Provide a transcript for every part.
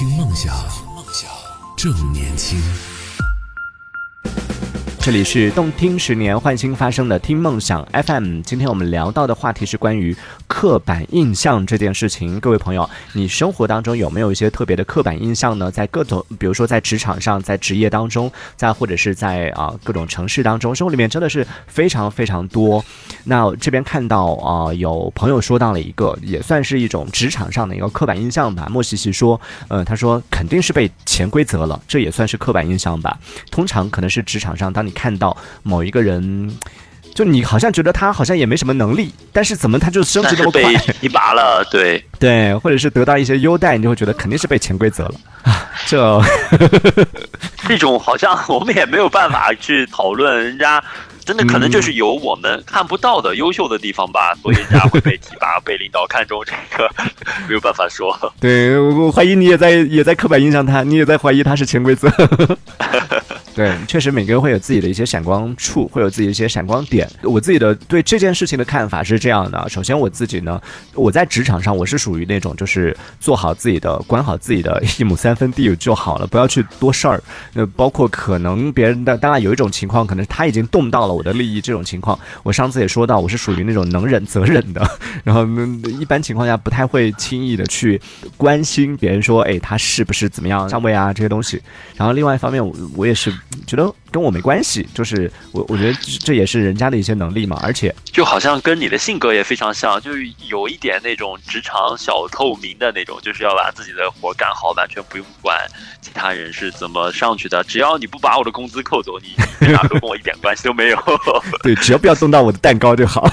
听梦想，正年轻。这里是动听十年换新发声的听梦想 FM。今天我们聊到的话题是关于刻板印象这件事情。各位朋友，你生活当中有没有一些特别的刻板印象呢？在各种，比如说在职场上，在职业当中，再或者是在啊各种城市当中，生活里面真的是非常非常多。那这边看到啊，有朋友说到了一个，也算是一种职场上的一个刻板印象吧。莫西西说，呃，他说肯定是被潜规则了，这也算是刻板印象吧。通常可能是职场上，当你看到某一个人，就你好像觉得他好像也没什么能力，但是怎么他就升职那么快？提拔了，对 对，或者是得到一些优待，你就会觉得肯定是被潜规则了啊。这这种好像我们也没有办法去讨论，人家真的可能就是有我们看不到的优秀的地方吧，所以人家会被提拔，被领导看中，这个 没有办法说。对我怀疑你也在也在刻板印象他，你也在怀疑他是潜规则。对，确实每个人会有自己的一些闪光处，会有自己一些闪光点。我自己的对这件事情的看法是这样的：首先我自己呢，我在职场上我是属于那种就是做好自己的，管好自己的一亩三分地就好了，不要去多事儿。那包括可能别人的，当然有一种情况，可能他已经动到了我的利益，这种情况，我上次也说到，我是属于那种能忍则忍的。然后一般情况下不太会轻易的去关心别人说，哎，他是不是怎么样上位啊这些东西。然后另外一方面，我也是。觉得跟我没关系，就是我我觉得这也是人家的一些能力嘛，而且就好像跟你的性格也非常像，就有一点那种职场小透明的那种，就是要把自己的活干好，完全不用管其他人是怎么上去的，只要你不把我的工资扣走，你哪都跟我一点关系都没有。对，只要不要动到我的蛋糕就好，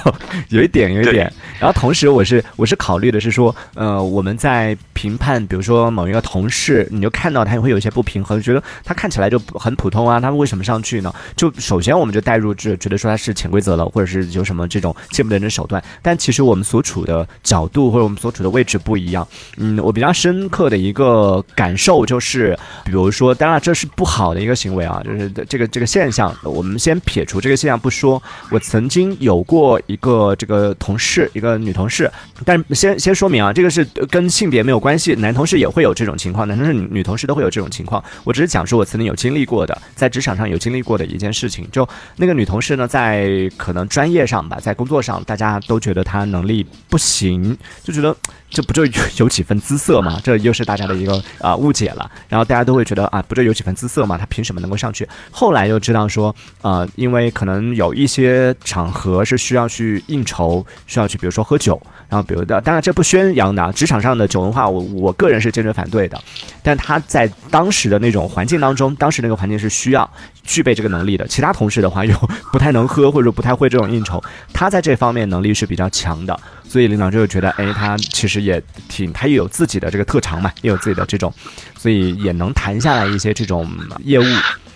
有一点有一点。然后同时我是我是考虑的是说，呃，我们在评判，比如说某一个同事，你就看到他也会有一些不平衡，觉得他看起来就很普通啊。他们为什么上去呢？就首先我们就带入，就觉得说他是潜规则了，或者是有什么这种见不得人的手段。但其实我们所处的角度或者我们所处的位置不一样。嗯，我比较深刻的一个感受就是，比如说，当然这是不好的一个行为啊，就是这个这个现象。我们先撇除这个现象不说，我曾经有过一个这个同事，一个女同事。但先先说明啊，这个是跟性别没有关系，男同事也会有这种情况，男同事、女同事都会有这种情况。我只是讲说我曾经有经历过的，在。职场上有经历过的一件事情，就那个女同事呢，在可能专业上吧，在工作上，大家都觉得她能力不行，就觉得这不就有几分姿色吗？这又是大家的一个啊误解了。然后大家都会觉得啊，不就有几分姿色吗？他凭什么能够上去？后来又知道说，呃，因为可能有一些场合是需要去应酬，需要去，比如说喝酒。然后，比如的，当然这不宣扬的啊，职场上的酒文化，我我个人是坚决反对的。但他在当时的那种环境当中，当时那个环境是需要具备这个能力的。其他同事的话又不太能喝，或者不太会这种应酬，他在这方面能力是比较强的。所以领导就觉得，哎，他其实也挺，他也有自己的这个特长嘛，也有自己的这种，所以也能谈下来一些这种业务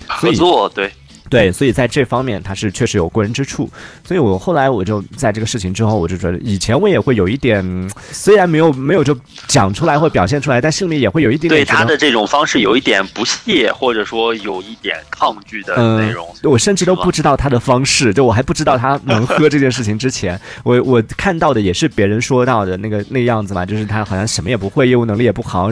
合作，对。对，所以在这方面他是确实有过人之处，所以我后来我就在这个事情之后，我就觉得以前我也会有一点，虽然没有没有就讲出来或表现出来，但心里也会有一点对他的这种方式有一点不屑，或者说有一点抗拒的内容。我甚至都不知道他的方式，就我还不知道他能喝这件事情之前，我我看到的也是别人说到的那个那样子嘛，就是他好像什么也不会，业务能力也不好，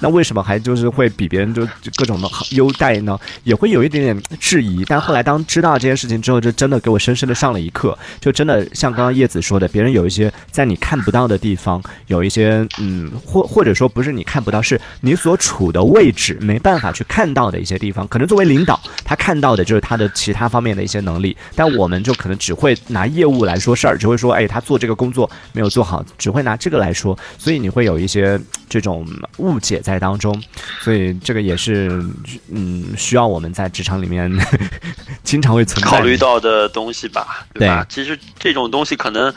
那为什么还就是会比别人就各种的优待呢？也会有一点点质疑，但。后来当知道这件事情之后，就真的给我深深的上了一课。就真的像刚刚叶子说的，别人有一些在你看不到的地方，有一些嗯，或或者说不是你看不到，是你所处的位置没办法去看到的一些地方。可能作为领导，他看到的就是他的其他方面的一些能力，但我们就可能只会拿业务来说事儿，只会说，哎，他做这个工作没有做好，只会拿这个来说。所以你会有一些这种误解在当中。所以这个也是嗯，需要我们在职场里面。经常会存在考虑到的东西吧，对吧？其实这种东西可能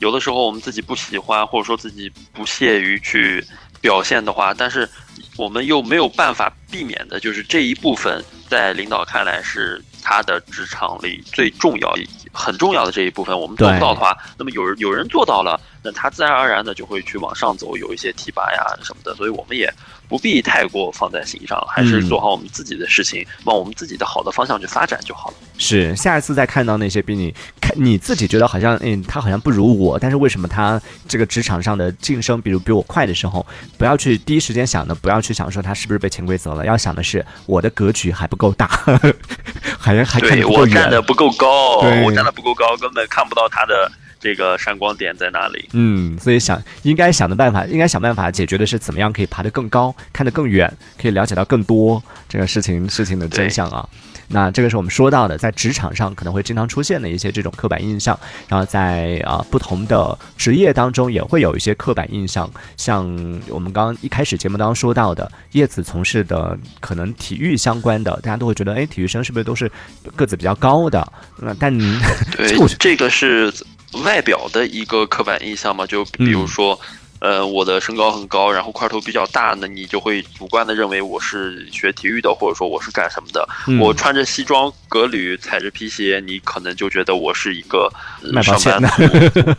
有的时候我们自己不喜欢，或者说自己不屑于去表现的话，但是我们又没有办法避免的，就是这一部分在领导看来是他的职场里最重要、很重要的这一部分，我们做不到的话，那么有人有人做到了，那他自然而然的就会去往上走，有一些提拔呀什么的，所以我们也不必太过放在心上，还是做好我们自己的事情，往我们自己的好的方向去发展就好了。是，下一次再看到那些比你看你自己觉得好像，嗯，他好像不如我，但是为什么他这个职场上的晋升，比如比我快的时候，不要去第一时间想的，不要去想说他是不是被潜规则了，要想的是我的格局还不够大，还还看不我站的不够高，我站的不够高，根本看不到他的这个闪光点在哪里。嗯，所以想应该想的办法，应该想办法解决的是怎么样可以爬得更高，看得更远，可以了解到更多这个事情事情的真相啊。那这个是我们说到的，在职场上可能会经常出现的一些这种刻板印象，然后在啊不同的职业当中也会有一些刻板印象，像我们刚刚一开始节目当中说到的，叶子从事的可能体育相关的，大家都会觉得，哎，体育生是不是都是个子比较高的？那但对 这个是外表的一个刻板印象嘛？就比如说。呃，我的身高很高，然后块头比较大，那你就会主观的认为我是学体育的，或者说我是干什么的。我穿着西装革履，踩着皮鞋，你可能就觉得我是一个上班族。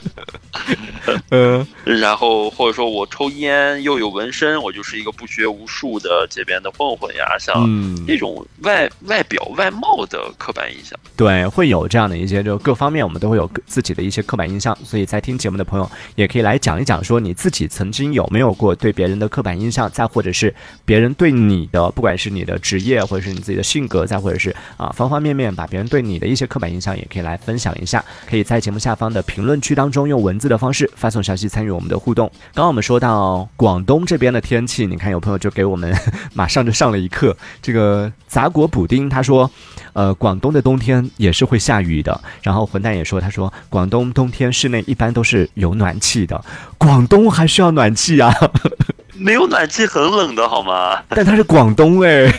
呃，然后或者说我抽烟又有纹身，我就是一个不学无术的街边的混混呀，像那种外外表外貌的刻板印象。对，会有这样的一些，就各方面我们都会有自己的一些刻板印象。所以在听节目的朋友也可以来讲一讲，说你自自己曾经有没有过对别人的刻板印象，再或者是别人对你的，不管是你的职业或者是你自己的性格，再或者是啊方方面面，把别人对你的一些刻板印象也可以来分享一下。可以在节目下方的评论区当中用文字的方式。发送消息参与我们的互动。刚刚我们说到广东这边的天气，你看有朋友就给我们马上就上了一课。这个杂果补丁他说，呃，广东的冬天也是会下雨的。然后混蛋也说，他说广东冬天室内一般都是有暖气的。广东还需要暖气啊？没有暖气很冷的好吗？但它是广东哎。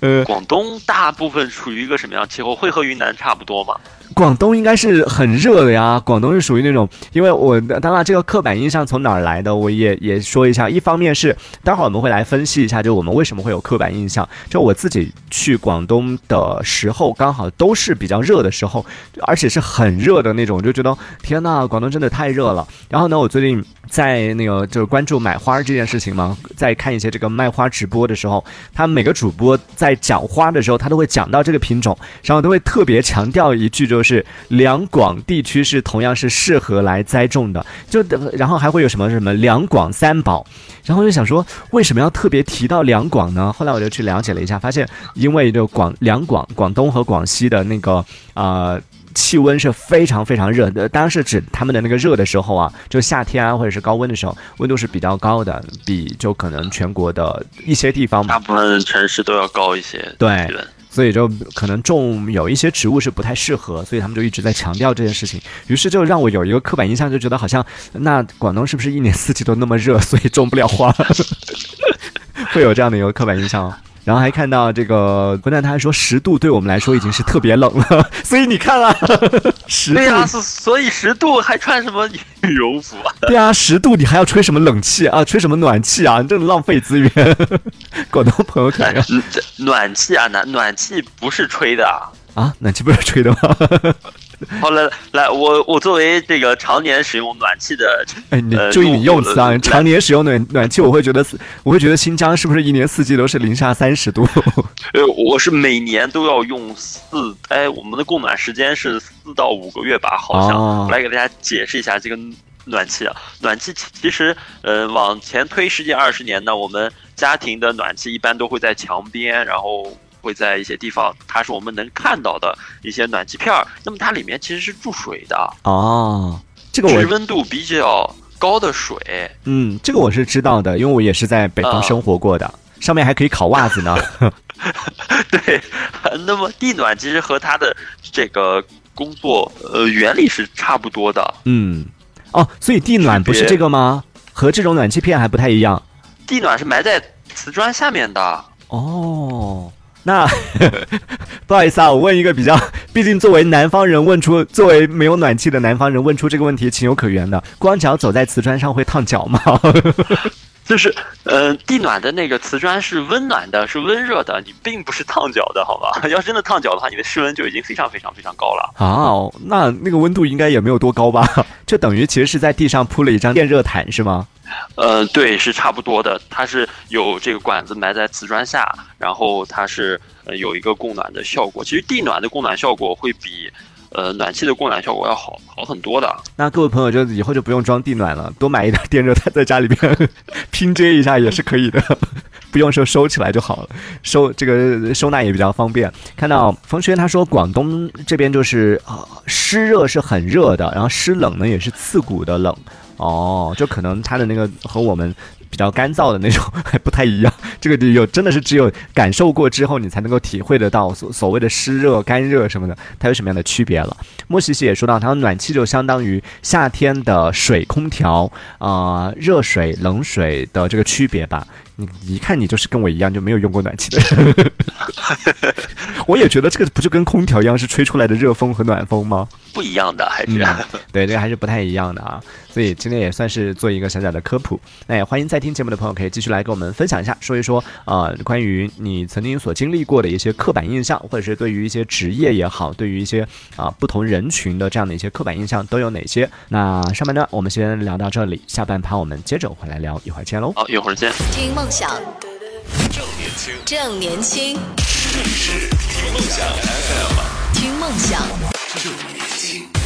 呃，广东大部分处于一个什么样气候？会和云南差不多吗？广东应该是很热的呀，广东是属于那种，因为我当然这个刻板印象从哪儿来的，我也也说一下。一方面是待会儿我们会来分析一下，就我们为什么会有刻板印象。就我自己去广东的时候，刚好都是比较热的时候，而且是很热的那种，就觉得天呐，广东真的太热了。然后呢，我最近在那个就是关注买花这件事情嘛，在看一些这个卖花直播的时候，他每个主播在讲花的时候，他都会讲到这个品种，然后都会特别强调一句，就是。是两广地区是同样是适合来栽种的，就然后还会有什么什么两广三宝，然后就想说为什么要特别提到两广呢？后来我就去了解了一下，发现因为就广两广广东和广西的那个啊气温是非常非常热的，当然是指他们的那个热的时候啊，就夏天啊或者是高温的时候，温度是比较高的，比就可能全国的一些地方，大部分城市都要高一些，对。所以就可能种有一些植物是不太适合，所以他们就一直在强调这件事情。于是就让我有一个刻板印象，就觉得好像那广东是不是一年四季都那么热，所以种不了花，会有这样的一个刻板印象。然后还看到这个混蛋，他还说十度对我们来说已经是特别冷了，所以你看啊，十度对啊，所以十度还穿什么羽绒服啊？对啊，十度你还要吹什么冷气啊？吹什么暖气啊？你这浪费资源。广东朋友看，暖气啊，暖暖气不是吹的啊。啊，暖气不是吹的吗？好了，来，我我作为这个常年使用暖气的，哎，你注意你用词啊！常年使用暖暖气，我会觉得，我会觉得新疆是不是一年四季都是零下三十度？呃，我是每年都要用四，哎，我们的供暖时间是四到五个月吧？好像，我来给大家解释一下这个暖气啊。暖气其实，呃，往前推十几二十年呢，我们家庭的暖气一般都会在墙边，然后。会在一些地方，它是我们能看到的一些暖气片儿。那么它里面其实是注水的哦，这个我温度比较高的水。嗯，这个我是知道的，因为我也是在北方生活过的。上面还可以烤袜子呢。对，那么地暖其实和它的这个工作呃原理是差不多的。嗯，哦，所以地暖不是这个吗？和这种暖气片还不太一样。地暖是埋在瓷砖下面的。哦。那 不好意思啊，我问一个比较，毕竟作为南方人问出，作为没有暖气的南方人问出这个问题，情有可原的。光脚走在瓷砖上会烫脚吗？就是，呃，地暖的那个瓷砖是温暖的，是温热的，你并不是烫脚的，好吧？要真的烫脚的话，你的室温就已经非常非常非常高了。啊，那那个温度应该也没有多高吧？就等于其实是在地上铺了一张电热毯是吗？呃，对，是差不多的。它是有这个管子埋在瓷砖下，然后它是呃有一个供暖的效果。其实地暖的供暖效果会比呃暖气的供暖效果要好好很多的。那各位朋友就以后就不用装地暖了，多买一点电热毯在家里边 拼接一下也是可以的，不用说收起来就好了，收这个收纳也比较方便。看到冯轩他说广东这边就是呃湿热是很热的，然后湿冷呢也是刺骨的冷。哦，就可能他的那个和我们比较干燥的那种 还不太一样。这个有真的是只有感受过之后，你才能够体会得到所所谓的湿热、干热什么的，它有什么样的区别了。莫西西也说到，他说暖气就相当于夏天的水空调啊、呃，热水、冷水的这个区别吧。你一看你就是跟我一样就没有用过暖气的人，我也觉得这个不就跟空调一样是吹出来的热风和暖风吗？不一样的还是、嗯、对，这个还是不太一样的啊。所以今天也算是做一个小小的科普。那也欢迎在听节目的朋友可以继续来跟我们分享一下，说一说呃关于你曾经所经历过的一些刻板印象，或者是对于一些职业也好，对于一些啊、呃、不同人群的这样的一些刻板印象都有哪些？那上半段我们先聊到这里，下半盘我们接着回来聊，一会儿见喽。好，一会儿见。听梦想，正年轻，正年轻，这里是听梦想 FM，听梦想。正年轻。